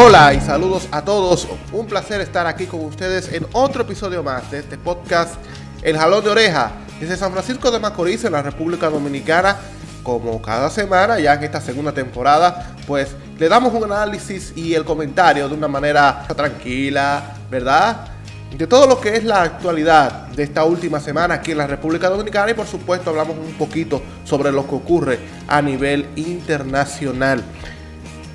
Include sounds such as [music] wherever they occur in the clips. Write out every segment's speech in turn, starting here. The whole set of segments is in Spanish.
Hola y saludos a todos. Un placer estar aquí con ustedes en otro episodio más de este podcast El Jalón de Oreja desde San Francisco de Macorís en la República Dominicana. Como cada semana, ya en esta segunda temporada, pues le damos un análisis y el comentario de una manera tranquila, ¿verdad? De todo lo que es la actualidad de esta última semana aquí en la República Dominicana y por supuesto hablamos un poquito sobre lo que ocurre a nivel internacional.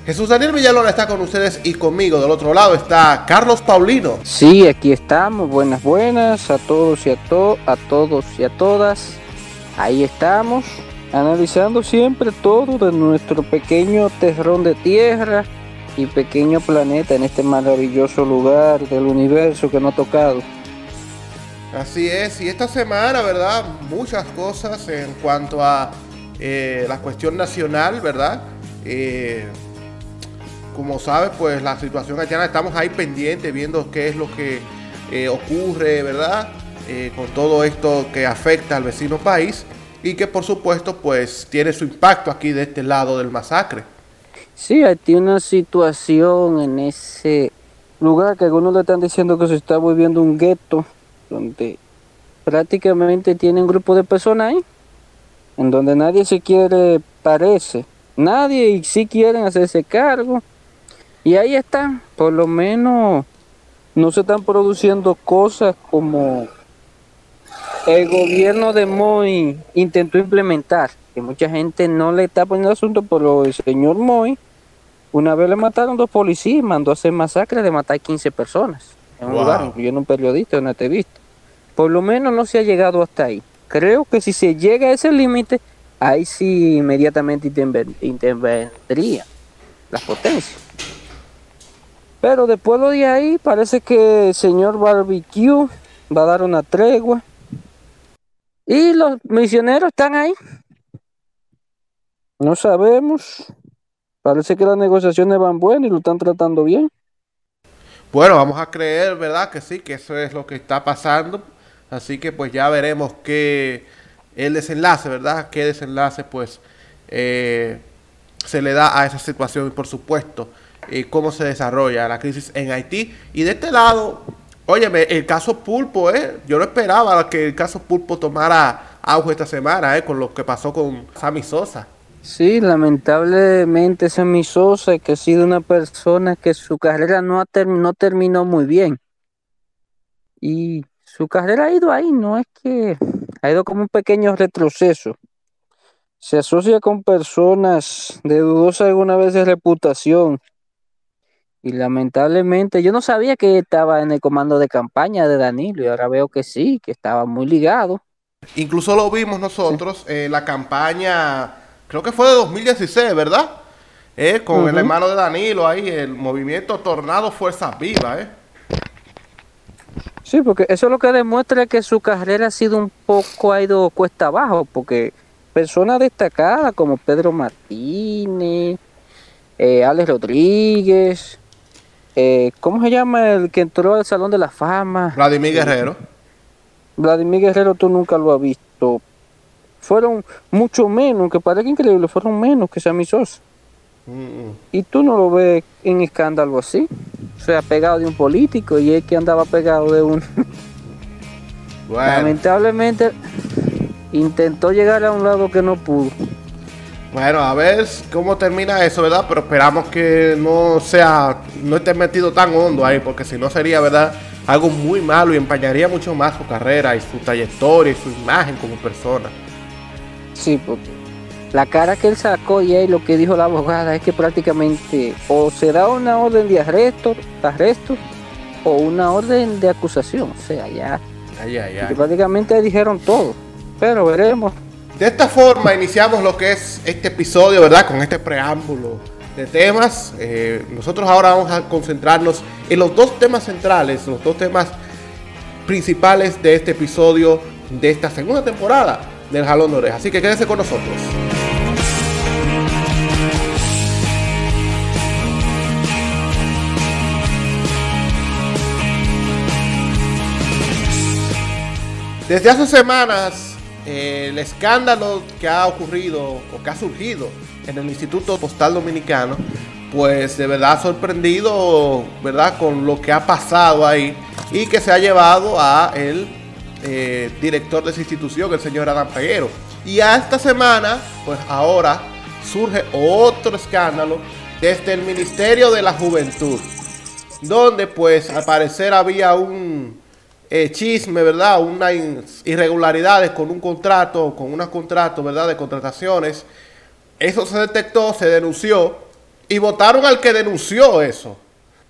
Jesús Daniel Villalona está con ustedes y conmigo. Del otro lado está Carlos Paulino. Sí, aquí estamos. Buenas, buenas a todos y a, to a todos y a todas. Ahí estamos, analizando siempre todo de nuestro pequeño terrón de tierra y pequeño planeta en este maravilloso lugar del universo que nos ha tocado. Así es, y esta semana, ¿verdad? Muchas cosas en cuanto a eh, la cuestión nacional, ¿verdad? Eh, como sabes, pues la situación haitiana estamos ahí pendientes viendo qué es lo que eh, ocurre, ¿verdad? Eh, con todo esto que afecta al vecino país y que por supuesto pues tiene su impacto aquí de este lado del masacre. Sí, hay una situación en ese lugar que algunos le están diciendo que se está volviendo un gueto, donde prácticamente tiene un grupo de personas ahí, en donde nadie se quiere, parece, nadie y sí quieren hacerse cargo y ahí está, por lo menos no se están produciendo cosas como el gobierno de Moy intentó implementar, que mucha gente no le está poniendo asunto, pero el señor Moy, una vez le mataron dos policías, mandó a hacer masacre de matar 15 personas en un lugar, incluyendo un periodista, una activista. Por lo menos no se ha llegado hasta ahí. Creo que si se llega a ese límite, ahí sí inmediatamente intervendría las potencias. Pero después de ahí parece que el señor Barbecue va a dar una tregua. Y los misioneros están ahí. No sabemos. Parece que las negociaciones van buenas y lo están tratando bien. Bueno, vamos a creer, ¿verdad? Que sí, que eso es lo que está pasando. Así que pues ya veremos qué el desenlace, ¿verdad? Qué desenlace pues eh, se le da a esa situación y por supuesto y cómo se desarrolla la crisis en Haití. Y de este lado, óyeme, el caso Pulpo, ¿eh? yo no esperaba que el caso Pulpo tomara auge esta semana, ¿eh? con lo que pasó con Sammy Sosa. Sí, lamentablemente Sammy Sosa, que ha sido una persona que su carrera no, ha no terminó muy bien. Y su carrera ha ido ahí, no es que ha ido como un pequeño retroceso. Se asocia con personas de dudosa alguna vez de reputación, y lamentablemente yo no sabía que estaba en el comando de campaña de Danilo y ahora veo que sí, que estaba muy ligado. Incluso lo vimos nosotros en la campaña, creo que fue de 2016, ¿verdad? Eh, con el hermano de Danilo ahí, el movimiento Tornado Fuerzas Vivas, ¿eh? Sí, porque eso es lo que demuestra que su carrera ha sido un poco, ha ido cuesta abajo, porque personas destacadas como Pedro Martínez, eh, Alex Rodríguez, eh, ¿Cómo se llama el que entró al Salón de la Fama? Vladimir Guerrero. Vladimir Guerrero tú nunca lo has visto. Fueron mucho menos, que parece increíble, fueron menos que Sammy Sosa. Y tú no lo ves en escándalo así. O sea, pegado de un político y es que andaba pegado de un... [laughs] Lamentablemente intentó llegar a un lado que no pudo. Bueno, a ver cómo termina eso, ¿verdad? Pero esperamos que no sea, no esté metido tan hondo ahí, porque si no sería, ¿verdad? Algo muy malo y empañaría mucho más su carrera y su trayectoria y su imagen como persona. Sí, porque la cara que él sacó y ahí lo que dijo la abogada es que prácticamente o se da una orden de arresto, arresto o una orden de acusación. O sea, ya. Ay, ay, ay. prácticamente dijeron todo. Pero veremos de esta forma iniciamos lo que es este episodio, ¿verdad? Con este preámbulo de temas. Eh, nosotros ahora vamos a concentrarnos en los dos temas centrales, los dos temas principales de este episodio de esta segunda temporada del Jalón de Oreja. Así que quédense con nosotros. Desde hace semanas el escándalo que ha ocurrido o que ha surgido en el Instituto Postal Dominicano, pues de verdad sorprendido, ¿verdad? Con lo que ha pasado ahí y que se ha llevado a el eh, director de esa institución, el señor Adam Peguero. Y a esta semana, pues ahora surge otro escándalo desde el Ministerio de la Juventud, donde pues al parecer había un eh, chisme, ¿verdad? Unas irregularidades con un contrato, con unos contratos, ¿verdad? De contrataciones. Eso se detectó, se denunció y votaron al que denunció eso.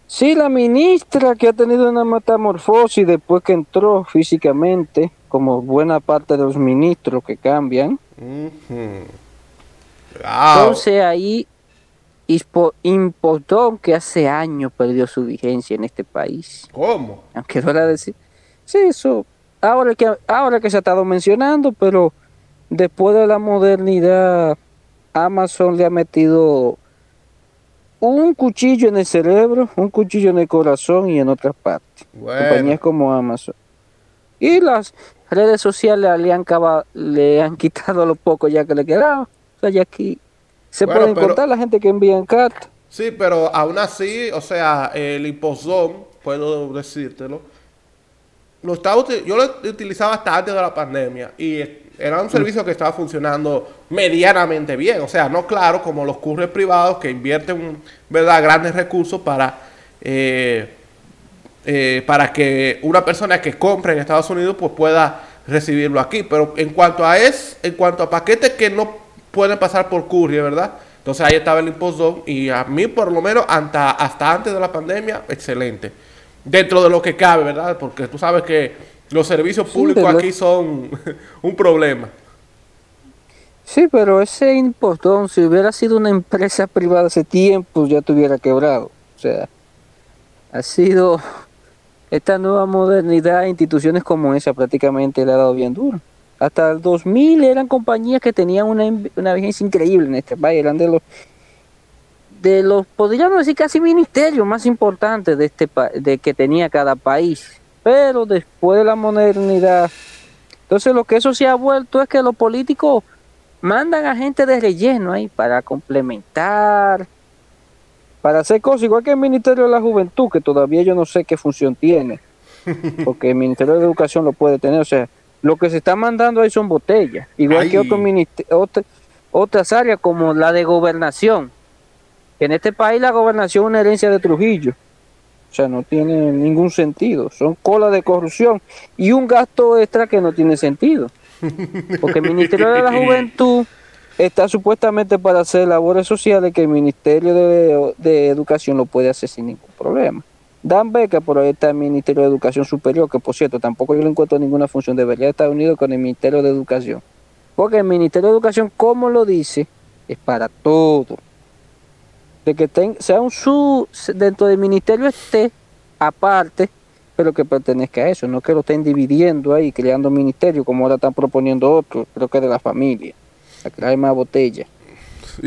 Sí, la ministra que ha tenido una metamorfosis después que entró físicamente, como buena parte de los ministros que cambian. Entonces ahí importó que hace años perdió su vigencia en este país. ¿Cómo? Aunque no era decir. Sí, eso. Ahora que, ahora que se ha estado mencionando, pero después de la modernidad, Amazon le ha metido un cuchillo en el cerebro, un cuchillo en el corazón y en otras partes. Compañías como Amazon. Y las redes sociales le han, le han [laughs] quitado lo poco ya que le quedaba. O sea, ya aquí se pueden contar la gente que envía en carta. Sí, pero aún así, o sea, el imposón, puedo decírtelo, lo estaba, yo lo utilizaba hasta antes de la pandemia y era un servicio que estaba funcionando medianamente bien. O sea, no claro como los cursos privados que invierten ¿verdad? grandes recursos para, eh, eh, para que una persona que compre en Estados Unidos pues pueda recibirlo aquí. Pero en cuanto a es, en cuanto a paquetes que no pueden pasar por courier, ¿verdad? Entonces ahí estaba el impostor y a mí por lo menos hasta, hasta antes de la pandemia, excelente. Dentro de lo que cabe, ¿verdad? Porque tú sabes que los servicios públicos aquí son [laughs] un problema. Sí, pero ese impostón, si hubiera sido una empresa privada hace tiempo, ya tuviera quebrado. O sea, ha sido [laughs] esta nueva modernidad, instituciones como esa prácticamente le ha dado bien duro. Hasta el 2000 eran compañías que tenían una, una vigencia increíble en este país, eran de los de los podríamos decir casi ministerios más importantes de este de que tenía cada país. Pero después de la modernidad, entonces lo que eso se ha vuelto es que los políticos mandan a gente de relleno ahí para complementar, para hacer cosas, igual que el Ministerio de la Juventud, que todavía yo no sé qué función tiene, [laughs] porque el Ministerio de Educación lo puede tener, o sea, lo que se está mandando ahí son botellas, igual que otros otras áreas como la de gobernación, que en este país la gobernación es una herencia de Trujillo. O sea, no tiene ningún sentido. Son colas de corrupción y un gasto extra que no tiene sentido. Porque el Ministerio de la [laughs] Juventud está supuestamente para hacer labores sociales que el Ministerio de, Educación lo puede hacer sin ningún problema. Dan beca, por ahí está el Ministerio de Educación Superior, que por cierto tampoco yo le encuentro ninguna función, debería estar unido con el Ministerio de Educación. Porque el Ministerio de Educación, como lo dice, es para todo de que sea un su dentro del ministerio esté aparte, pero que pertenezca a eso, no que lo estén dividiendo ahí, creando ministerio, como ahora están proponiendo otros, creo que de la familia, a crear más botella.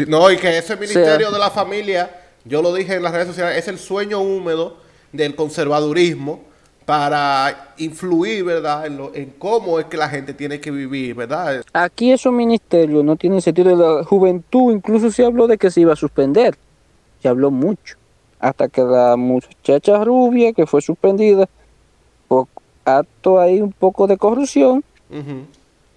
No, y que ese ministerio de la familia, yo lo dije en las redes sociales, es el sueño húmedo del conservadurismo para influir, ¿verdad?, en, en, cómo es que la gente tiene que vivir, ¿verdad? Aquí esos ministerios no tienen sentido. La juventud incluso se habló de que se iba a suspender se habló mucho, hasta que la muchacha rubia que fue suspendida por acto ahí un poco de corrupción,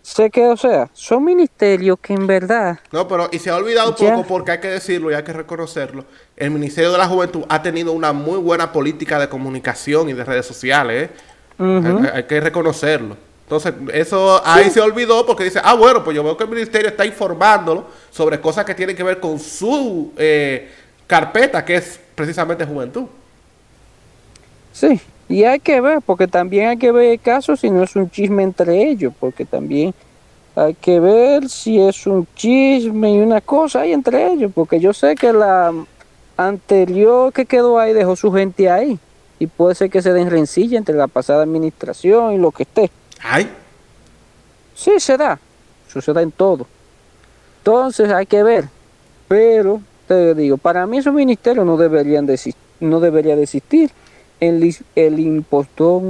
sé que, o sea, son ministerios que en verdad... No, pero y se ha olvidado un poco porque hay que decirlo y hay que reconocerlo. El Ministerio de la Juventud ha tenido una muy buena política de comunicación y de redes sociales. ¿eh? hay, que reconocerlo. Entonces, eso ahí se olvidó porque dice, ah, bueno, pues yo veo que el ministerio está informándolo sobre cosas que tienen que ver con su eh, carpeta, que es precisamente juventud. Sí, y hay que ver, porque también hay que ver el caso si no es un chisme entre ellos, porque también hay que ver si es un chisme y una cosa hay entre ellos, porque yo sé que la anterior que quedó ahí dejó su gente ahí, y puede ser que se den rencilla entre la pasada administración y lo que esté. ¿Ay? Sí, se da, sucede en todo. Entonces hay que ver, pero te digo, para mí esos ministerios no deberían de, no debería de existir. El, el impostor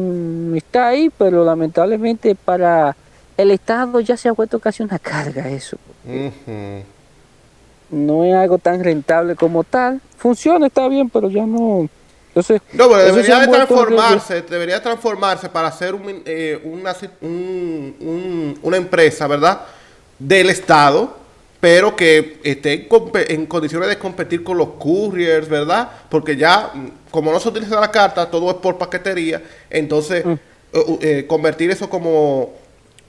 está ahí, pero lamentablemente para el Estado ya se ha vuelto casi una carga eso. no es algo tan rentable como tal. Funciona, está bien, pero ya no. Entonces, no, pero debería de transformarse, debería transformarse para ser eh, una, una empresa, ¿verdad? Del Estado, pero que esté en, condiciones de competir con los couriers, ¿verdad? Porque ya, como no se utiliza la carta, todo es por paquetería, entonces mm. eh, eh, convertir eso como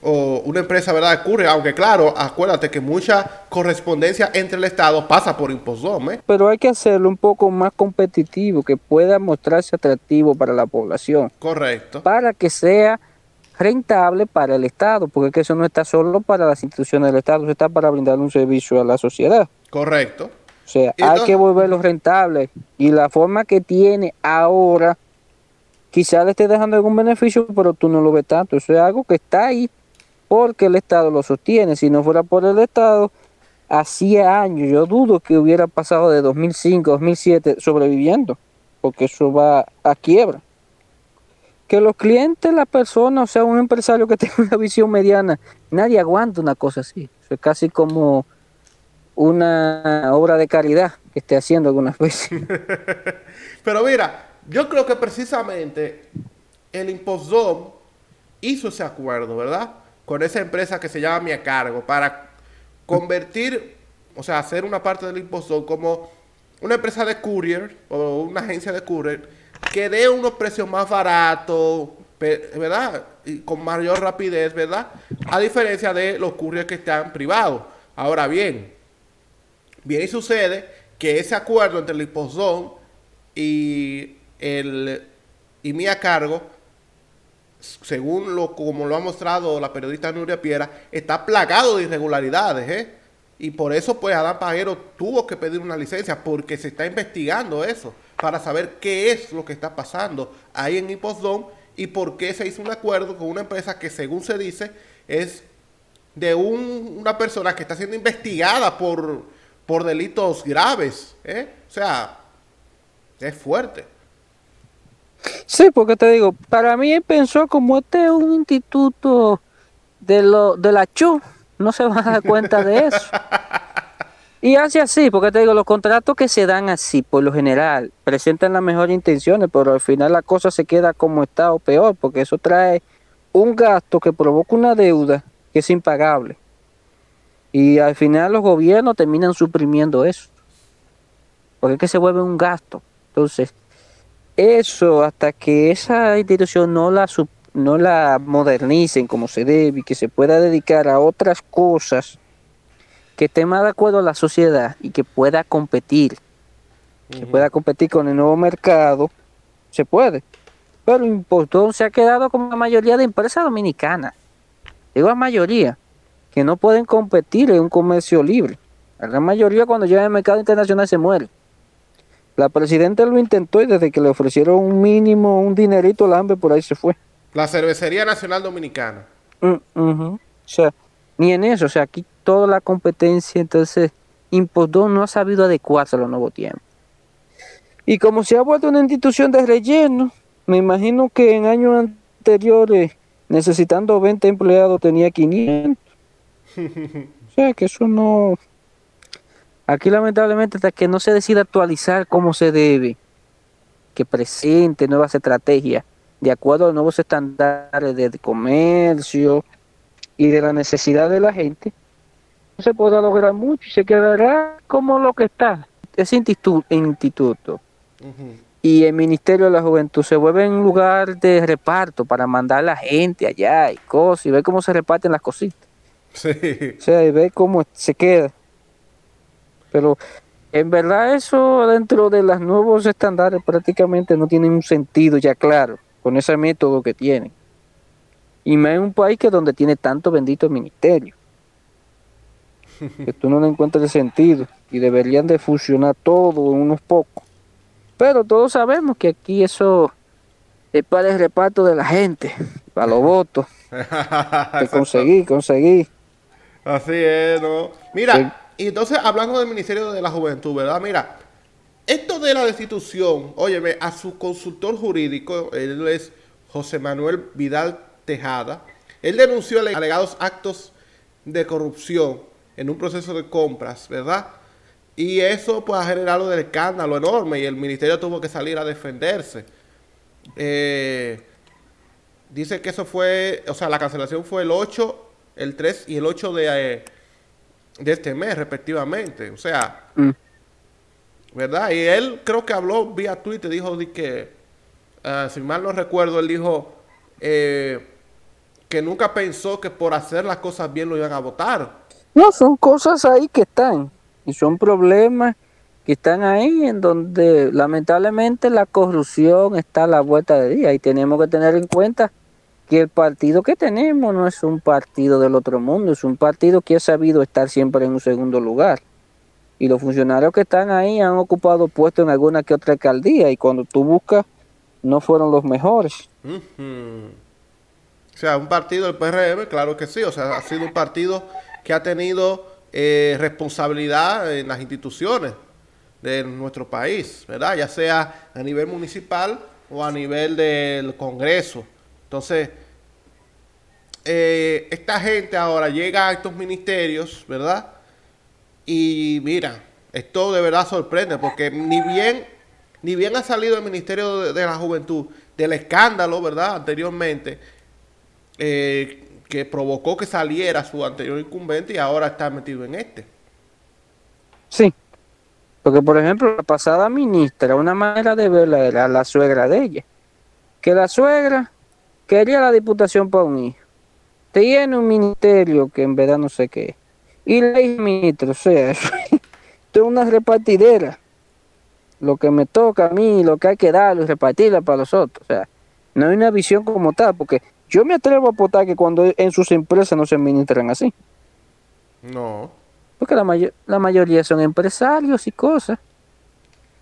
una empresa, ¿verdad? Ocurre, aunque claro, acuérdate que mucha correspondencia entre el Estado pasa por Imposdom, ¿eh? Pero hay que hacerlo un poco más competitivo, que pueda mostrarse atractivo para la población. Correcto. Para que sea rentable para el Estado, porque eso no está solo para las instituciones del Estado, eso está para brindar un servicio a la sociedad. Correcto. O sea, hay que volverlo rentable. Y la forma que tiene ahora, quizá le esté dejando algún beneficio, pero tú no lo ves tanto. Eso es algo que está ahí porque el Estado lo sostiene. Si no fuera por el Estado, hacía años, yo dudo que hubiera pasado de 2005, 2007 sobreviviendo, porque eso va a quiebra. Que los clientes, la persona, o sea, un empresario que [laughs] tenga una visión mediana, nadie aguanta una cosa así. Es casi como una obra de caridad que esté haciendo algunas [laughs] veces. [laughs] Pero mira, yo creo que precisamente el Impostdom hizo ese acuerdo, ¿verdad? con esa empresa que se llama Mi Cargo para convertir, o sea, hacer una parte del impostor como una empresa de courier o una agencia de courier que dé unos precios más baratos, ¿verdad? Y con mayor rapidez, ¿verdad? A diferencia de los couriers que están privados. Ahora bien, bien y sucede que ese acuerdo entre el impostor y el y mi a cargo según lo como lo ha mostrado la periodista Nuria Piera, está plagado de irregularidades, ¿eh? Y por eso, pues, Adán Pajero tuvo que pedir una licencia, porque se está investigando eso, para saber qué es lo que está pasando ahí en Hipposdom y por qué se hizo un acuerdo con una empresa que, según se dice, es de una persona que está siendo investigada por, por delitos graves, ¿eh? O sea, es fuerte. Sí, porque te digo, para mí pensó como este es un instituto de lo de la CHU, no se va a dar cuenta de eso. [laughs] Y hace así, porque te digo, los contratos que se dan así, por lo general, presentan las mejores intenciones, pero al final la cosa se queda como está o peor, porque eso trae un gasto que provoca una deuda que es impagable. Y al final los gobiernos terminan suprimiendo eso, porque es que se vuelve un gasto. Entonces, eso hasta que esa institución no la no la modernicen como se debe y que se pueda dedicar a otras cosas que esté más de acuerdo a la sociedad y que pueda competir, que pueda competir con el nuevo mercado, se puede. Pero Impostón se ha quedado como la mayoría de empresas dominicanas, digo la mayoría, que no pueden competir en un comercio libre. La gran mayoría cuando llega al mercado internacional se muere. La presidenta lo intentó y desde que le ofrecieron un mínimo, un dinerito al hambre, por ahí se fue. La Cervecería Nacional Dominicana. Mm, o sea, ni en eso, o sea, aquí toda la competencia, entonces Impostón no ha sabido adecuarse a los nuevos tiempos. Y como se ha vuelto una institución de relleno, me imagino que en años anteriores, necesitando 20 empleados, tenía 500. [laughs] o sea, que eso no, Aquí lamentablemente hasta que no se decida actualizar como se debe, que presente nuevas estrategias de acuerdo a los nuevos estándares de comercio y de la necesidad de la gente, se podrá lograr mucho y se quedará como lo que está. Ese instituto, instituto y el Ministerio de la Juventud se vuelve un lugar de reparto para mandar a la gente allá y cosas y ver cómo se reparten las cositas. Sí. O sea, y ver cómo se queda. Pero en verdad eso dentro de los nuevos estándares prácticamente no tiene un sentido ya claro con ese método que tienen. Y más en un país que donde tiene tanto bendito ministerio. Que tú no le encuentras el sentido. Y deberían de fusionar todo en unos pocos. Pero todos sabemos que aquí eso es para el reparto de la gente, para los votos. [laughs] que conseguí, conseguí. Así es, ¿no? Mira, y entonces, hablando del Ministerio de la Juventud, ¿verdad? Mira, esto de la destitución, óyeme, a su consultor jurídico, él es José Manuel Vidal Tejada, él denunció alegados actos de corrupción en un proceso de compras, ¿verdad? Y eso pues ha generado un escándalo enorme y el ministerio tuvo que salir a defenderse. Eh, dice que eso fue, o sea, la cancelación fue el 8, el 3 y el 8 de, eh, de este mes, respectivamente. O sea, mm. ¿verdad? Y él creo que habló vía Twitter, dijo de que, uh, si mal no recuerdo, él dijo eh, que nunca pensó que por hacer las cosas bien lo iban a votar. No, son cosas ahí que están y son problemas que están ahí en donde lamentablemente la corrupción está a la vuelta de día y tenemos que tener en cuenta que el partido que tenemos no es un partido del otro mundo, es un partido que ha sabido estar siempre en un segundo lugar. Y los funcionarios que están ahí han ocupado puestos en alguna que otra alcaldía y cuando tú buscas no fueron los mejores. O sea, un partido del PRM, claro que sí, o sea, ha sido un partido que ha tenido eh, responsabilidad en las instituciones de nuestro país, ¿verdad? Ya sea a nivel municipal o a nivel del Congreso. Entonces, eh, esta gente ahora llega a estos ministerios, ¿verdad? Y mira, esto de verdad sorprende, porque ni bien, ni bien ha salido el Ministerio de, la Juventud del escándalo, ¿verdad? Anteriormente, eh, que provocó que saliera su anterior incumbente y ahora está metido en este. Sí, porque por ejemplo la pasada ministra, una manera de verla era la suegra de ella, que la suegra quería la diputación para un hijo, tiene un ministerio que en verdad no sé qué, y la hija ministro, o sea, [laughs] es una repartidera, lo que me toca a mí, lo que hay que darlo y repartirla para los otros, o sea, no hay una visión como tal, porque yo me atrevo a apostar que cuando en sus empresas no se administran así. No. Porque la, la mayoría son empresarios y cosas.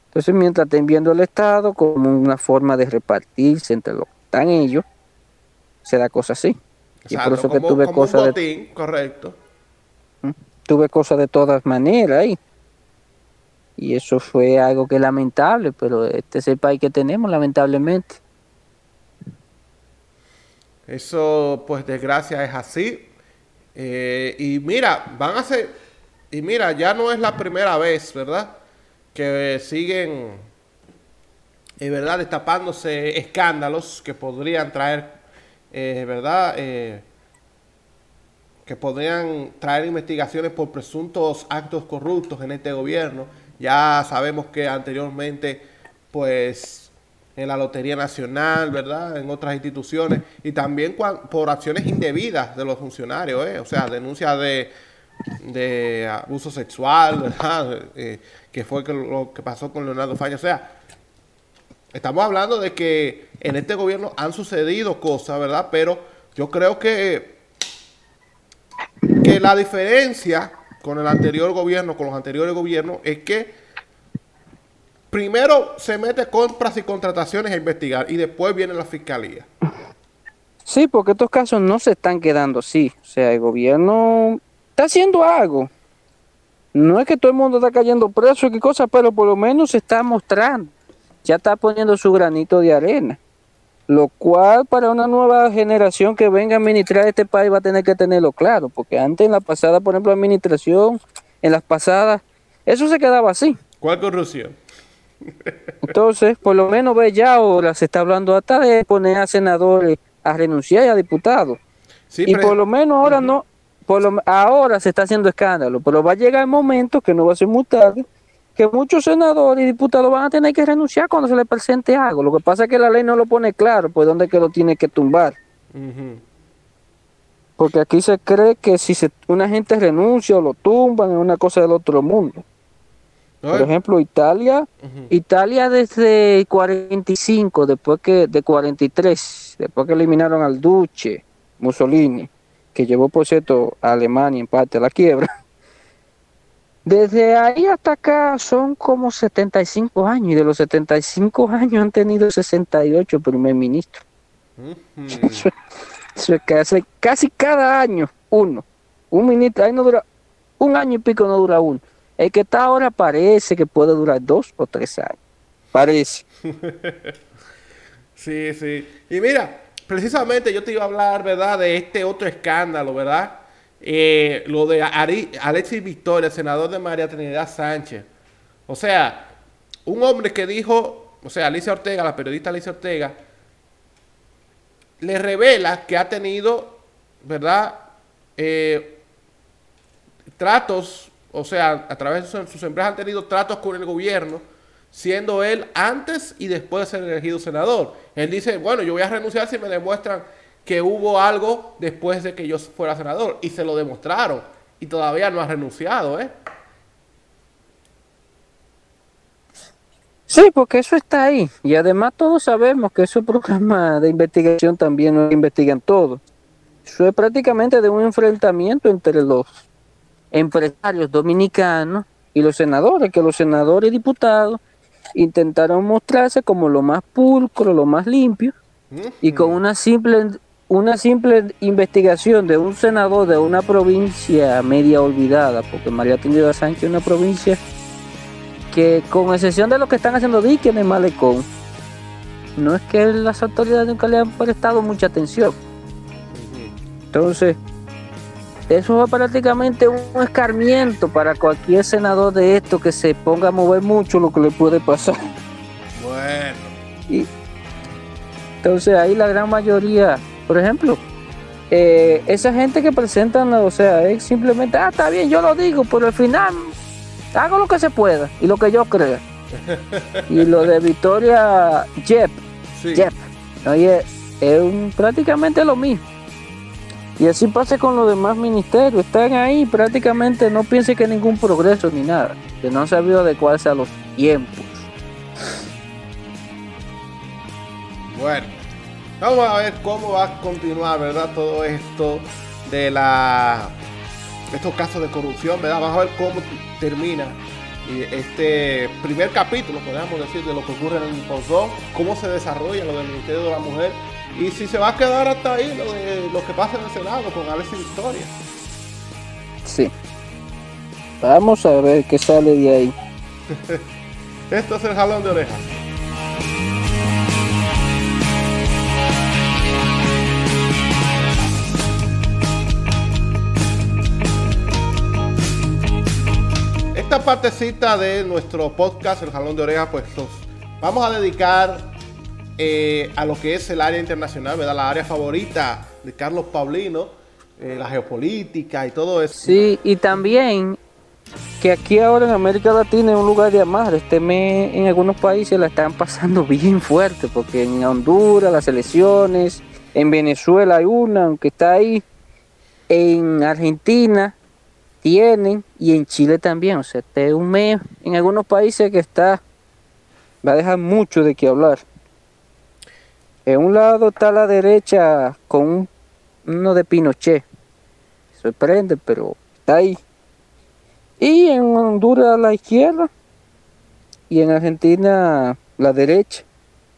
Entonces, mientras estén viendo el Estado como una forma de repartirse entre los que están ellos, se da cosas así. y por eso que tuve cosas de... Correcto. ¿Mm? Tuve cosas de todas maneras ahí. Y eso fue algo que es lamentable, pero este es el país que tenemos, lamentablemente. Eso, pues, desgracia es así. Eh, y mira, van a ser, y mira, ya no es la primera vez, ¿verdad? Que siguen, en verdad, destapándose escándalos que podrían traer, eh, ¿verdad? Eh, que podrían traer investigaciones por presuntos actos corruptos en este gobierno. Ya sabemos que anteriormente, pues, en la Lotería Nacional, ¿verdad? En otras instituciones y también por acciones indebidas de los funcionarios, ¿eh? O sea, denuncias de, de abuso sexual, ¿verdad? Eh, que fue lo que pasó con Leonardo Faña. O sea, estamos hablando de que en este gobierno han sucedido cosas, ¿verdad? Pero yo creo que, que la diferencia con el anterior gobierno, con los anteriores gobiernos, es que primero se mete compras y contrataciones a investigar y después viene la fiscalía. Sí, porque estos casos no se están quedando así. O sea, el gobierno está haciendo algo. No es que todo el mundo está cayendo preso y qué cosa, pero por lo menos se está mostrando. Ya está poniendo su granito de arena. Lo cual para una nueva generación que venga a administrar este país va a tener que tenerlo claro. Porque antes en la pasada, por ejemplo, administración, en las pasadas, eso se quedaba así. ¿Cuál corrupción? Entonces, por lo menos ve ya ahora se está hablando hasta de poner a senadores a renunciar y a diputados. y por lo menos ahora no, por lo, ahora se está haciendo escándalo, pero va a llegar el momento que no va a ser muy tarde que muchos senadores y diputados van a tener que renunciar cuando se les presente algo. Lo que pasa es que la ley no lo pone claro, pues dónde es que lo tiene que tumbar. Porque aquí se cree que si se, una gente renuncia o lo tumban es una cosa del otro mundo. Por ejemplo, Italia, Italia desde 45, después que de 43, después que eliminaron al duce Mussolini, que llevó por cierto a Alemania en parte a la quiebra. [laughs] Desde ahí hasta acá son como 75 años y de los 75 años han tenido 68 primer ministro. [laughs] casi, casi cada año uno. Un ministro, ahí no dura, un año y pico no dura uno. El que está ahora parece que puede durar dos o tres años. Parece. [laughs] sí, sí. Y mira, precisamente yo te iba a hablar, ¿verdad? De este otro escándalo, ¿verdad? eh, lo de Alexis Victoria, senador de María Trinidad Sánchez. O sea, un hombre que dijo, o sea, Alicia Ortega, la periodista Alicia Ortega, le revela que ha tenido, ¿verdad? Eh, tratos, o sea, a través de sus empresas han tenido tratos con el gobierno, siendo él antes y después de ser elegido senador. Él dice, bueno, yo voy a renunciar si me demuestran que hubo algo después de que yo fuera senador. Y se lo demostraron. Y todavía no ha renunciado, ¿eh? Sí, porque eso está ahí. Y además todos sabemos que esos programas de investigación también no investigan todo. Eso es prácticamente de un enfrentamiento entre los empresarios dominicanos y los senadores, que los senadores y diputados intentaron mostrarse como lo más pulcro, lo más limpio, y con una simple, una simple investigación de un senador de una provincia media olvidada, porque María Trinidad Sánchez es una provincia que con excepción de lo que están haciendo Dick en malecón, no es que las autoridades nunca le han prestado mucha atención. Entonces, eso es prácticamente un escarmiento para cualquier senador de esto que se ponga a mover mucho lo que le puede pasar. Bueno. Y, entonces ahí la gran mayoría, por ejemplo, eh, esa gente que presentan, o sea, es simplemente, ah, está bien, yo lo digo, pero al final hago lo que se pueda y lo que yo crea. [laughs] y lo de Victoria Jeff, Jeff, oye, es prácticamente lo mismo. Y así pasa con los demás ministerios. Están ahí prácticamente, no piense que ningún progreso ni nada. Que no han sabido adecuarse a los tiempos. Bueno, vamos a ver cómo va a continuar, ¿verdad? Todo esto de la estos casos de corrupción, ¿verdad? Vamos a ver cómo termina este primer capítulo, podríamos decir, de lo que ocurre en el Pozón, cómo se desarrolla lo del Ministerio de la Mujer y si se va a quedar hasta ahí lo, de, lo que pasa en el Senado con Alexis Victoria. Sí. Vamos a ver qué sale de ahí. [laughs] Esto es el jalón de oreja. Esta partecita de nuestro podcast, el jalón de oreja, pues vamos a dedicar eh, a lo que es el área internacional, ¿verdad? La área favorita de Carlos Paulino, eh, la geopolítica y todo eso. Sí, y también que aquí ahora en América Latina es un lugar de amar. Este mes en algunos países la están pasando [laughs] bien fuerte, porque en Honduras las elecciones, en Venezuela hay una, aunque está ahí, en Argentina tienen y en Chile también. O sea, este es un mes en algunos países que está, va a dejar mucho de qué hablar. En un lado está la derecha con uno de Pinochet. Sorprende, pero está ahí. Y en Honduras la izquierda. Y en Argentina la derecha.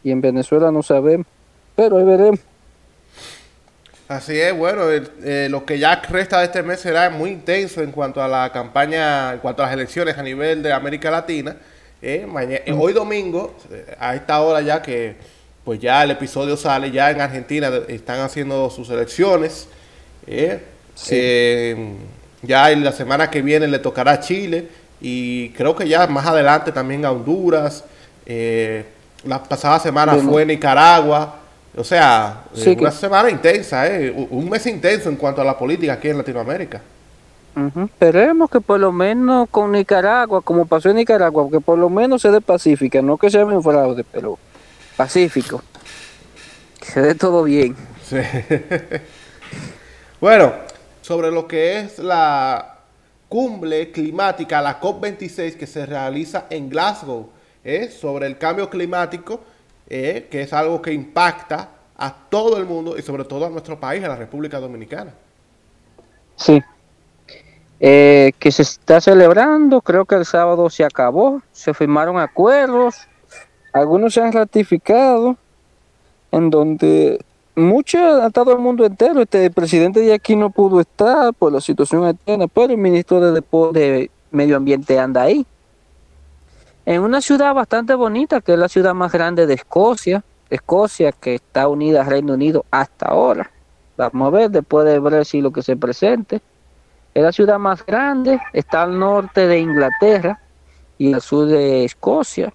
Y en Venezuela no sabemos. Pero ahí veremos. Así es, bueno, eh, lo que ya resta de este mes será muy intenso en cuanto a la campaña, en cuanto a las elecciones a nivel de América Latina. Eh, hoy domingo, eh, a esta hora ya que pues ya el episodio sale, ya en Argentina están haciendo sus elecciones. ¿eh? Eh, ya en la semana que viene le tocará a Chile y creo que ya más adelante también a Honduras. Eh, la pasada semana fue Nicaragua. O sea, una semana intensa, un mes intenso en cuanto a la política aquí en Latinoamérica. Esperemos que por lo menos con Nicaragua, como pasó en Nicaragua, que por lo menos se dé pacífica, no que sea un fraude, pero Pacífico. Que se dé todo bien. [laughs] bueno, sobre lo que es la cumbre climática, la COP26 que se realiza en Glasgow, ¿eh? sobre el cambio climático, ¿eh? que es algo que impacta a todo el mundo y sobre todo a nuestro país, a la República Dominicana. Sí. Eh, que se está celebrando, creo que el sábado se acabó, se firmaron acuerdos, algunos se han ratificado, en donde muchos, a todo el mundo entero, este presidente de aquí no pudo estar por la situación eterna, pero el ministro de, Medio Ambiente anda ahí. En una ciudad bastante bonita, que es la ciudad más grande de Escocia, Escocia que está unida al Reino Unido hasta ahora. Vamos a ver después de si lo que se presente. Es la ciudad más grande, está al norte de Inglaterra y al sur de Escocia.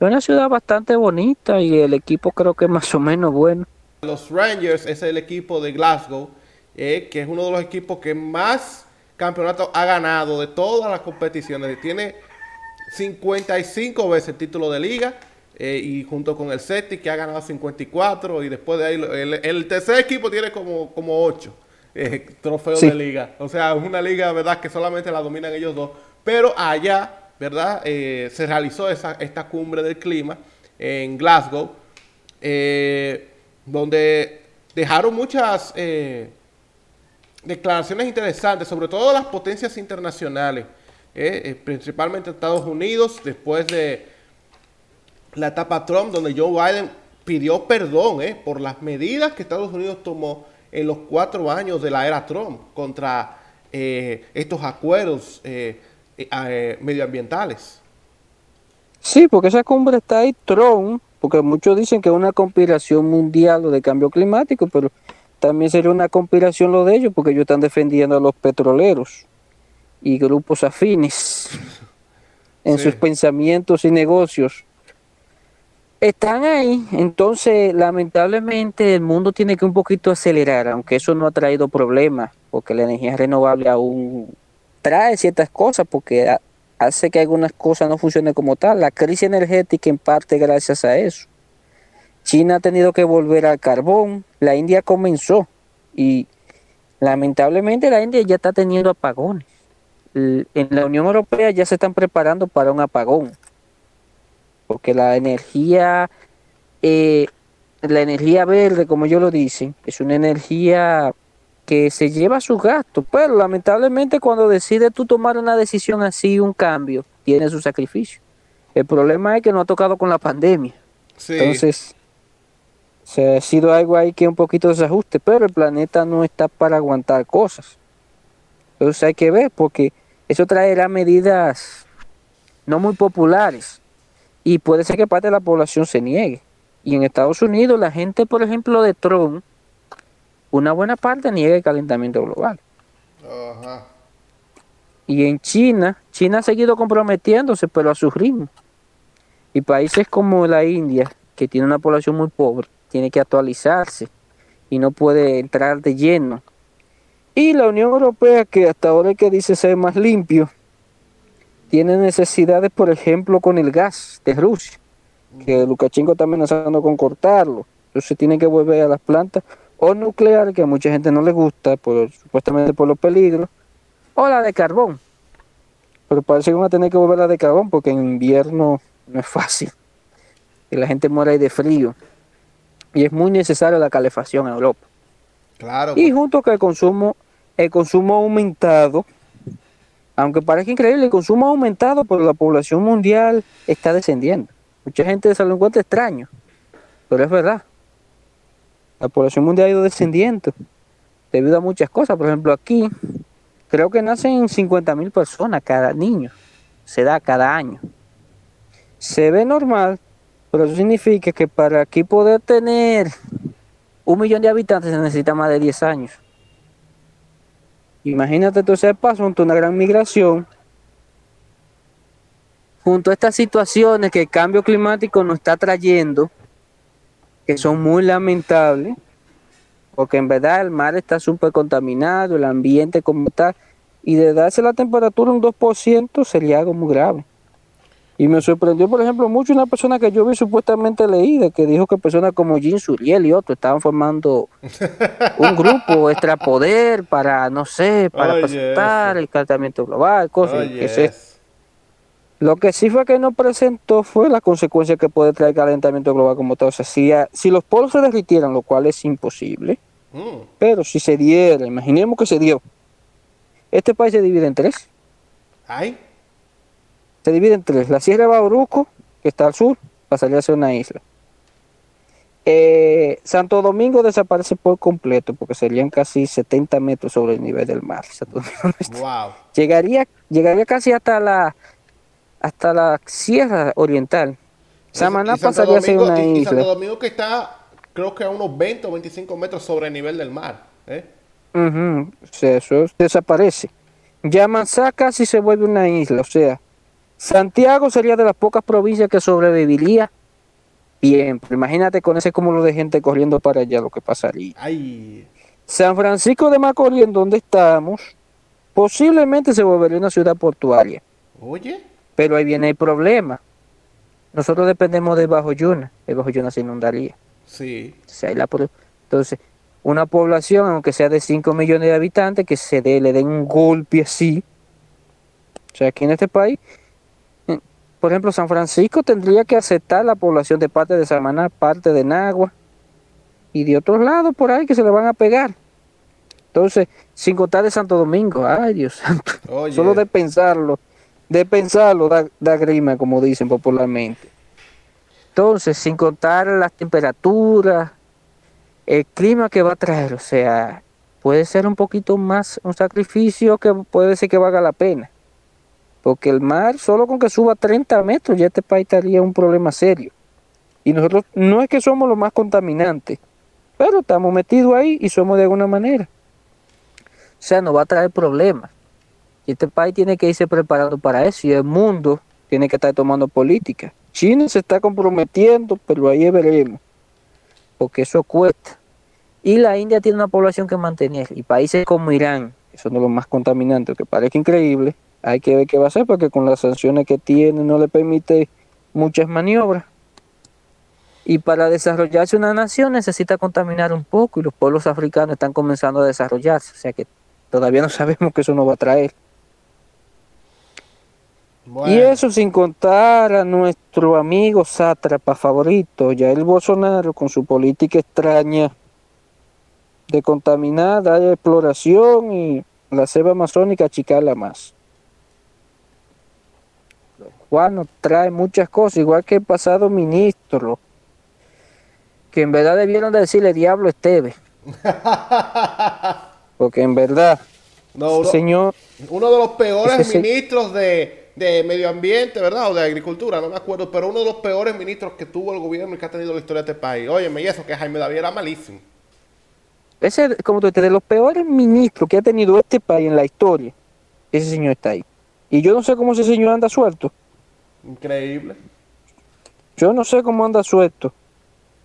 Es una ciudad bastante bonita y el equipo creo que es más o menos bueno. Los Rangers es el equipo de Glasgow, eh, que es uno de los equipos que más campeonatos ha ganado de todas las competiciones. Tiene 55 veces el título de liga eh, y junto con el Celtic que ha ganado 54 y después de ahí el, tercer equipo tiene como, como 8 eh, trofeos de liga. O sea, es una liga, ¿verdad?, que solamente la dominan ellos dos. Pero allá, ¿verdad?, eh, se realizó esa, esta cumbre del clima en Glasgow, donde dejaron muchas declaraciones interesantes, sobre todo las potencias internacionales, principalmente Estados Unidos, después de la etapa Trump, donde Joe Biden pidió perdón eh, por las medidas que Estados Unidos tomó en los cuatro años de la era Trump contra eh, estos acuerdos eh, medioambientales. Sí, porque esa cumbre está ahí Trump, porque muchos dicen que es una conspiración mundial de cambio climático, pero también sería una conspiración lo de ellos, porque ellos están defendiendo a los petroleros y grupos afines en sus pensamientos y negocios están ahí, entonces lamentablemente el mundo tiene que un poquito acelerar, aunque eso no ha traído problemas, porque la energía renovable aún trae ciertas cosas, porque hace que algunas cosas no funcionen como tal. La crisis energética en parte gracias a eso. China ha tenido que volver al carbón, la India comenzó y lamentablemente la India ya está teniendo apagones. En la Unión Europea ya se están preparando para un apagón porque la energía, eh, la energía verde, como yo lo dicen, es una energía que se lleva su gasto, pero lamentablemente cuando decides tú tomar una decisión así, un cambio, tiene su sacrificio. El problema es que no ha tocado con la pandemia. Entonces, se ha sido algo ahí que un poquito desajuste, pero el planeta no está para aguantar cosas. Entonces hay que ver, porque eso traerá medidas no muy populares, y puede ser que parte de la población se niegue. Y en Estados Unidos la gente, por ejemplo, de Trump, una buena parte niega el calentamiento global. Y en China, China ha seguido comprometiéndose, pero a su ritmo. Y países como la India, que tiene una población muy pobre, tiene que actualizarse y no puede entrar de lleno. Y la Unión Europea, que hasta ahora es que dice ser más limpio, tiene necesidades, por ejemplo, con el gas de Rusia, que Lukashenko está amenazando con cortarlo. Entonces tiene que volver a las plantas o nuclear, que a mucha gente no le gusta, por, supuestamente por los peligros, o la de carbón. Pero parece que van a tener que volver a la de carbón porque en invierno no es fácil. Y la gente muere ahí de frío. Y es muy necesaria la calefacción en Europa. Claro. Y junto con el consumo, el consumo aumentado aunque parezca increíble, el consumo ha aumentado, pero la población mundial está descendiendo. Mucha gente se lo encuentra extraño, pero es verdad. La población mundial ha ido descendiendo debido a muchas cosas. Por ejemplo, aquí creo que nacen 50 mil personas cada niño. Se da cada año. Se ve normal, pero eso significa que para aquí poder tener un millón de habitantes se necesita más de 10 años. Imagínate todo ese paso junto a una gran migración, junto a estas situaciones que el cambio climático nos está trayendo, que son muy lamentables, porque en verdad el mar está súper contaminado, el ambiente como tal, y de darse la temperatura un 2% sería algo muy grave. Y me sorprendió, por ejemplo, mucho una persona que yo vi supuestamente leída, que dijo que personas como Jean Suriel y otros estaban formando [laughs] un grupo extrapoder para, no sé, para presentar el calentamiento global, cosas. que Lo que sí fue que no presentó fue la consecuencia que puede traer calentamiento global como tal. O sea, si, si los polos se derritieran, lo cual es imposible, mm. pero si se diera, imaginemos que se dio, este país se divide en tres. ¿Ay? se divide en tres. La Sierra de Bauruco, que está al sur, pasaría a ser una isla. Eh, Santo Domingo desaparece por completo porque serían casi 70 metros sobre el nivel del mar. [laughs] Llegaría, llegaría casi hasta la hasta la Sierra Oriental. Samaná pasaría a ser una isla. Santo Domingo que está creo que a unos 20 o 25 metros sobre el nivel del mar. ¿eh? O sea, eso desaparece. Ya Manzá casi se vuelve una isla, o sea, Santiago sería de las pocas provincias que sobreviviría bien. Imagínate con ese cúmulo de gente corriendo para allá lo que pasaría. Ay. San Francisco de Macorís, en donde estamos, posiblemente se volvería una ciudad portuaria. Oye. Pero ahí viene el problema. Nosotros dependemos de Bajo Yuna. El Bajo Yuna se inundaría. Sí. Entonces, una población, aunque sea de 5 millones de habitantes, que se dé, le den un golpe así. O sea, aquí en este país, por ejemplo, San Francisco tendría que aceptar la población de parte de Samaná, parte de Nagua y de otros lados por ahí que se le van a pegar. Entonces, sin contar de Santo Domingo, ay Dios santo, Oye. solo de pensarlo, de pensarlo da, da grima, como dicen popularmente. Entonces, sin contar las temperaturas, el clima que va a traer, o sea, puede ser un poquito más un sacrificio que puede ser que valga la pena. Porque el mar, solo con que suba 30 metros, ya este país estaría un problema serio. Y nosotros no es que somos los más contaminantes, pero estamos metidos ahí y somos de alguna manera. O sea, nos va a traer problemas. Y este país tiene que irse preparando para eso y el mundo tiene que estar tomando política. China se está comprometiendo, pero ahí veremos, porque eso cuesta. Y la India tiene una población que mantener. Y países como Irán, que son de los más contaminantes, que parece increíble, hay que ver qué va a hacer, porque con las sanciones que tiene no le permite muchas maniobras. Y para desarrollarse una nación necesita contaminar un poco y los pueblos africanos están comenzando a desarrollarse. O sea que todavía no sabemos que eso nos va a traer. Bueno. Y eso sin contar a nuestro amigo sátrapa favorito, Jair Bolsonaro, con su política extraña de contaminar, dar exploración y la selva amazónica achicarla más. Lo cual nos trae muchas cosas, igual que el pasado ministro, que en verdad debieron de decirle diablo Esteve. [laughs] Porque en verdad, No, uno, señor, uno de los peores ministros de, de medio ambiente, ¿verdad? O de agricultura, no me acuerdo, pero uno de los peores ministros que tuvo el gobierno y que ha tenido la historia de este país. Óyeme, y eso que Jaime David era malísimo. Ese, como tú dices, de los peores ministros que ha tenido este país en la historia, ese señor está ahí. Y yo no sé cómo ese señor anda suelto. Increíble. Yo no sé cómo anda suelto.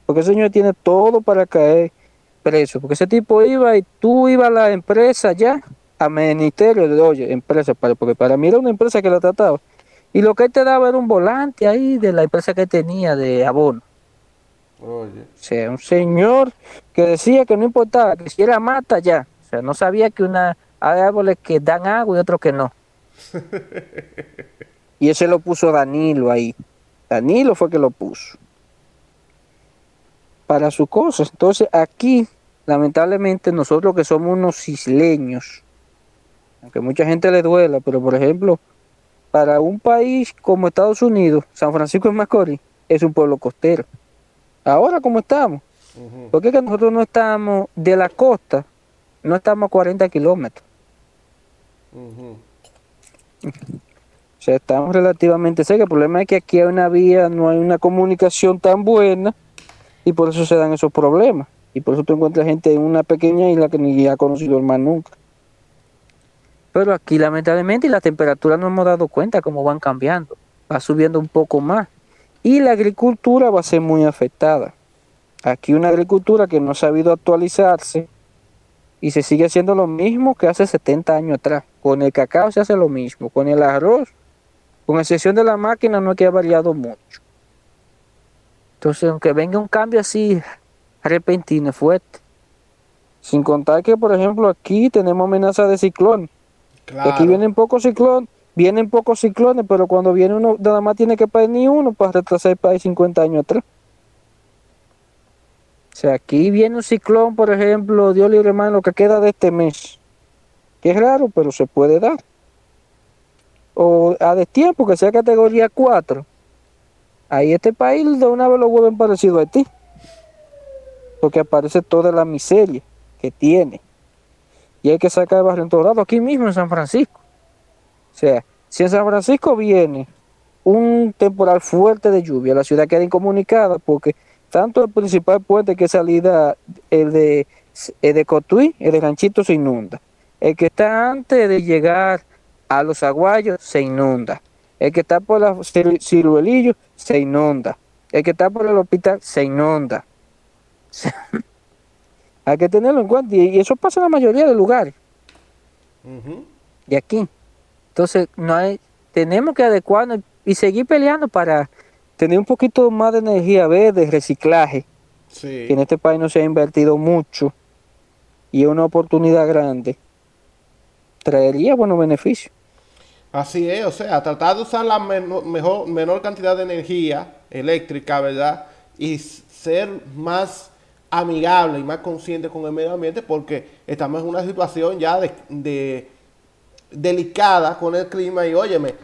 Porque ese señor tiene todo para caer preso. Porque ese tipo iba y tú ibas a la empresa ya, al ministerio de, oye, empresa, para- porque para mí era una empresa que la trataba. Y lo que él te daba era un volante ahí de la empresa que tenía de abono. Oye. O sea, un señor que decía que no importaba, que si era mata ya. O sea, no sabía que una hay árboles que dan agua y otros que no. [laughs] y ese lo puso Danilo ahí. Danilo fue que lo puso. Para sus cosas. Entonces aquí, lamentablemente, nosotros que somos unos isleños, aunque mucha gente le duela, pero por ejemplo, para un país como Estados Unidos, San Francisco de Macorís es un pueblo costero. Ahora como estamos, porque es que nosotros no estamos de la costa, no estamos a 40 kilómetros. O sea, estamos relativamente cerca. El problema es que aquí hay una vía, no hay una comunicación tan buena y por eso se dan esos problemas. Y por eso tú encuentras gente en una pequeña isla que ni ha conocido el mar nunca. Pero aquí lamentablemente y la temperatura no hemos dado cuenta cómo van cambiando. Va subiendo un poco más. Y la agricultura va a ser muy afectada. Aquí una agricultura que no ha sabido actualizarse y se sigue haciendo lo mismo que hace 70 años atrás. Con el cacao se hace lo mismo, con el arroz, con excepción de la máquina, no es que ha variado mucho. Entonces, aunque venga un cambio así repentino, fuerte, sin contar que, por ejemplo, aquí tenemos amenaza de ciclón. Aquí vienen pocos ciclones, vienen pocos ciclones, pero cuando viene uno, nada más tiene que pagar ni uno para retrasar el país 50 años atrás. O sea, aquí viene un ciclón, por ejemplo, Dios libre hermano, lo que queda de este mes. Que es raro, pero se puede dar. O a destiempo, que sea categoría 4. Ahí este país de una vez lo vuelven parecido a ti. Porque aparece toda la miseria que tiene. Y hay que sacar el barrio en todos lados, aquí mismo en San Francisco. O sea, si en San Francisco viene un temporal fuerte de lluvia, la ciudad queda incomunicada porque tanto el principal puente que es salida, el de el de Cotuí, el de Ranchito se inunda. El que está antes de llegar a los aguayos se inunda. El que está por la ciruelillo se inunda. El que está por el hospital se inunda. [laughs] Hay que tenerlo en cuenta. Y eso pasa en la mayoría de lugares. Y aquí. Entonces, no hay, tenemos que adecuarnos y seguir peleando para tener un poquito más de energía verde, reciclaje. Que en este país no se ha invertido mucho. Y es una oportunidad grande. Traería buenos beneficios. Así es, o sea, tratar de usar la menor, mejor, menor cantidad de energía eléctrica, ¿verdad? Y ser más amigable y más consciente con el medio ambiente porque estamos en una situación ya de, delicada con el clima y óyeme,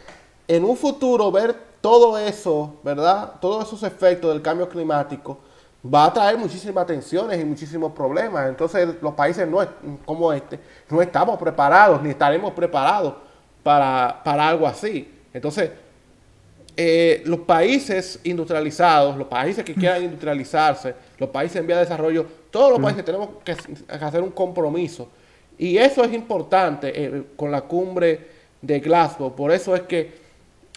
en un futuro ver todo eso, ¿verdad? Todos esos efectos del cambio climático va a traer muchísimas tensiones y muchísimos problemas. Entonces los países no, como este no estamos preparados ni estaremos preparados para, para algo así. Entonces, eh, los países industrializados, los países que quieran industrializarse, los países en vía de desarrollo, todos los países tenemos que hacer un compromiso. Y eso es importante eh, con la cumbre de Glasgow. Por eso es que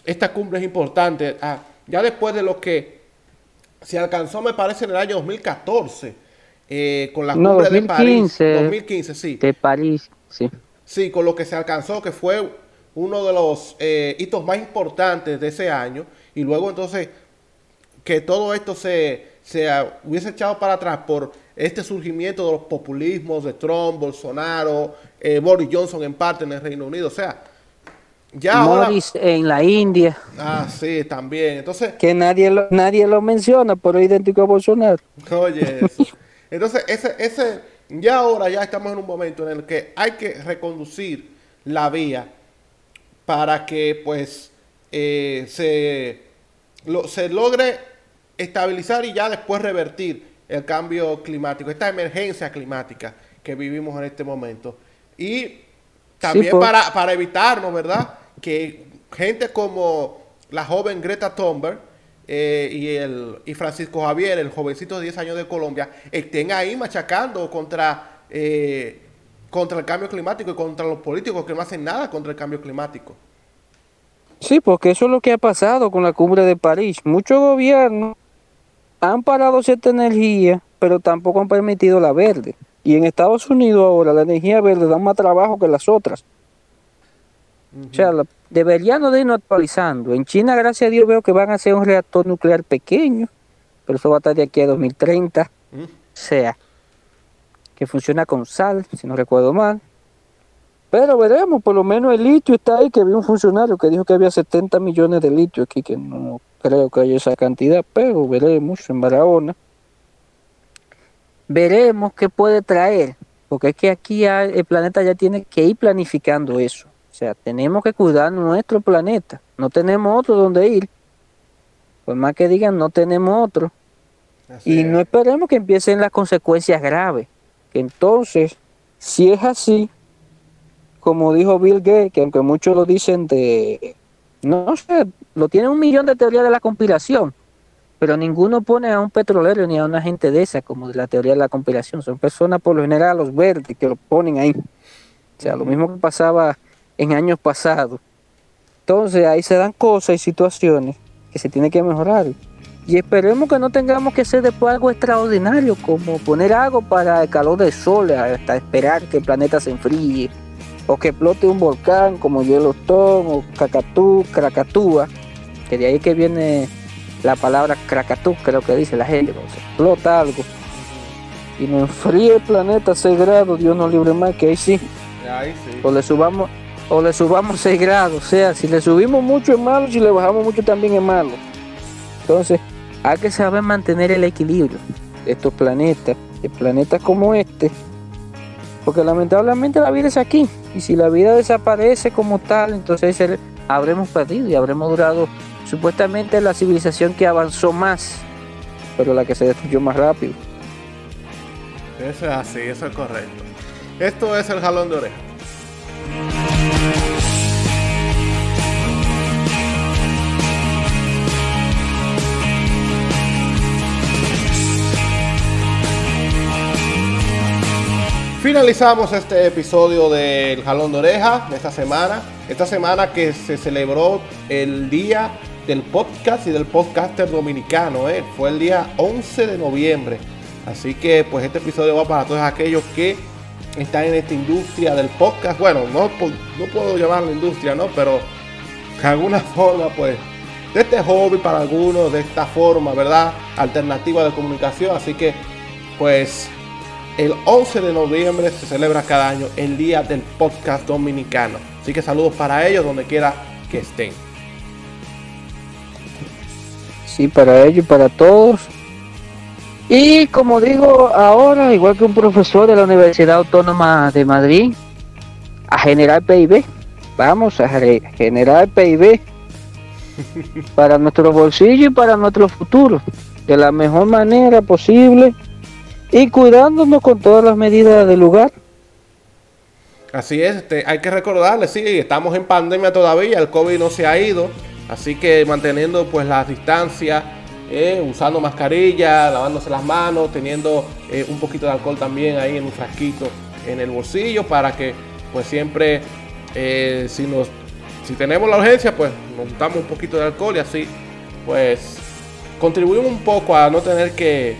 esta cumbre es importante. Ah, ya después de lo que se alcanzó, me parece, en el año 2014, eh, con la cumbre de París. 2015, sí. De París, sí. Sí, con lo que se alcanzó, que fue uno de los eh, hitos más importantes de ese año y luego entonces que todo esto se, se hubiese echado para atrás por este surgimiento de los populismos de Trump, Bolsonaro, eh, Boris Johnson en parte en el Reino Unido, o sea, ya Boris en la India. Ah, sí, también. Entonces, que nadie lo, nadie lo menciona, pero idéntico a Bolsonaro. Oye, [laughs] entonces ese ese ya ahora ya estamos en un momento en el que hay que reconducir la vía para que pues eh, se, se logre estabilizar y ya después revertir el cambio climático, esta emergencia climática que vivimos en este momento. Y también para, para evitarnos, ¿verdad? Que gente como la joven Greta Thunberg eh, y, el, y Francisco Javier, el jovencito de 10 años de Colombia, estén ahí machacando contra eh, contra el cambio climático y contra los políticos que no hacen nada contra el cambio climático. Sí, porque eso es lo que ha pasado con la cumbre de París. Muchos gobiernos han parado cierta energía, pero tampoco han permitido la verde. Y en Estados Unidos ahora la energía verde da más trabajo que las otras. O sea, deberían de irnos actualizando. En China, gracias a Dios, veo que van a hacer un reactor nuclear pequeño, pero eso va a estar de aquí a 2030. O sea, que funciona con sal, si no recuerdo mal. Pero veremos, por lo menos el litio está ahí, que vi un funcionario que dijo que había 70 millones de litio aquí, que no creo que haya esa cantidad, pero veremos en Barahona. Veremos qué puede traer, porque es que aquí el planeta ya tiene que ir planificando eso. O sea, tenemos que cuidar nuestro planeta, no tenemos otro donde ir. Por más que digan, no tenemos otro. y no esperemos que empiecen las consecuencias graves entonces, si es así, como dijo Bill Gates, que aunque muchos lo dicen de, no sé, lo tiene un millón de teorías de la conspiración, pero ninguno pone a un petrolero ni a una gente de esa como de la teoría de la conspiración. Son personas por lo general los verdes que lo ponen ahí. O sea, lo mismo que pasaba en años pasados. Entonces ahí se dan cosas y situaciones que se tienen que mejorar. Y esperemos que no tengamos que hacer después algo extraordinario, como poner algo para el calor del sol, hasta esperar que el planeta se enfríe, o que explote un volcán como Yellowstone, o Cacatú, Krakatúa, que de ahí que viene la palabra Krakatú, creo que dice la gente, o explota algo y nos enfríe el planeta a 6 grados, Dios no libre más, que ahí sí. Ahí sí. O le subamos o le subamos 6 grados, o sea, si le subimos mucho es malo, si le bajamos mucho también es malo. Entonces, hay que saber mantener el equilibrio de estos planetas, de planetas como este, porque lamentablemente la vida es aquí, y si la vida desaparece como tal, entonces habremos perdido y habremos durado supuestamente la civilización que avanzó más, pero la que se destruyó más rápido. Eso es así, eso es correcto. Esto es el jalón de oreja. Finalizamos este episodio del Jalón de Oreja de esta semana. Esta semana que se celebró el día del podcast y del podcaster dominicano. ¿eh? Fue el día 11 de noviembre. Así que pues este episodio va para todos aquellos que están en esta industria del podcast. Bueno, no, no puedo llamarlo industria, ¿no? Pero de alguna [laughs] forma pues de este hobby para algunos, de esta forma, ¿verdad? Alternativa de comunicación. Así que pues el 11 de noviembre se celebra cada año el Día del Podcast Dominicano. Así que saludos para ellos donde quiera que estén. Sí, para ellos y para todos. Y como digo ahora, igual que un profesor de la Universidad Autónoma de Madrid, a generar PIB. Vamos a generar PIB [laughs] para nuestro bolsillo y para nuestro futuro. De la mejor manera posible y cuidándonos con todas las medidas del lugar. Así es, este, hay que recordarle, sí, estamos en pandemia todavía, el COVID no se ha ido, así que manteniendo pues las distancias, eh, usando mascarilla, lavándose las manos, teniendo eh, un poquito de alcohol también ahí en un frasquito en el bolsillo para que pues siempre eh, si nos si tenemos la urgencia pues nos damos un poquito de alcohol y así pues contribuimos un poco a no tener que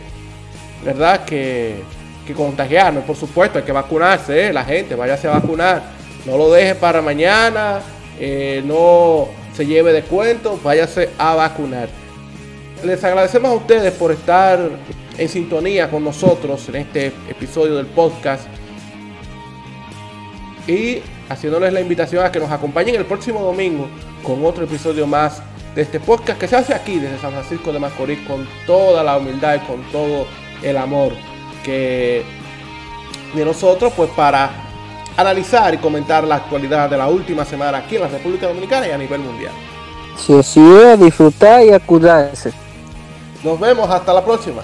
¿verdad? Que, que contagiarnos, por supuesto, hay que vacunarse, ¿eh? la gente, váyase a vacunar, no lo deje para mañana, eh, no se lleve de cuento, váyase a vacunar. Les agradecemos a ustedes por estar en sintonía con nosotros en este episodio del podcast y haciéndoles la invitación a que nos acompañen el próximo domingo con otro episodio más de este podcast que se hace aquí desde San Francisco de Macorís con toda la humildad y con todo el amor que de nosotros, pues para analizar y comentar la actualidad de la última semana aquí en la República Dominicana y a nivel mundial. Si así es, disfrutar y a Nos vemos hasta la próxima.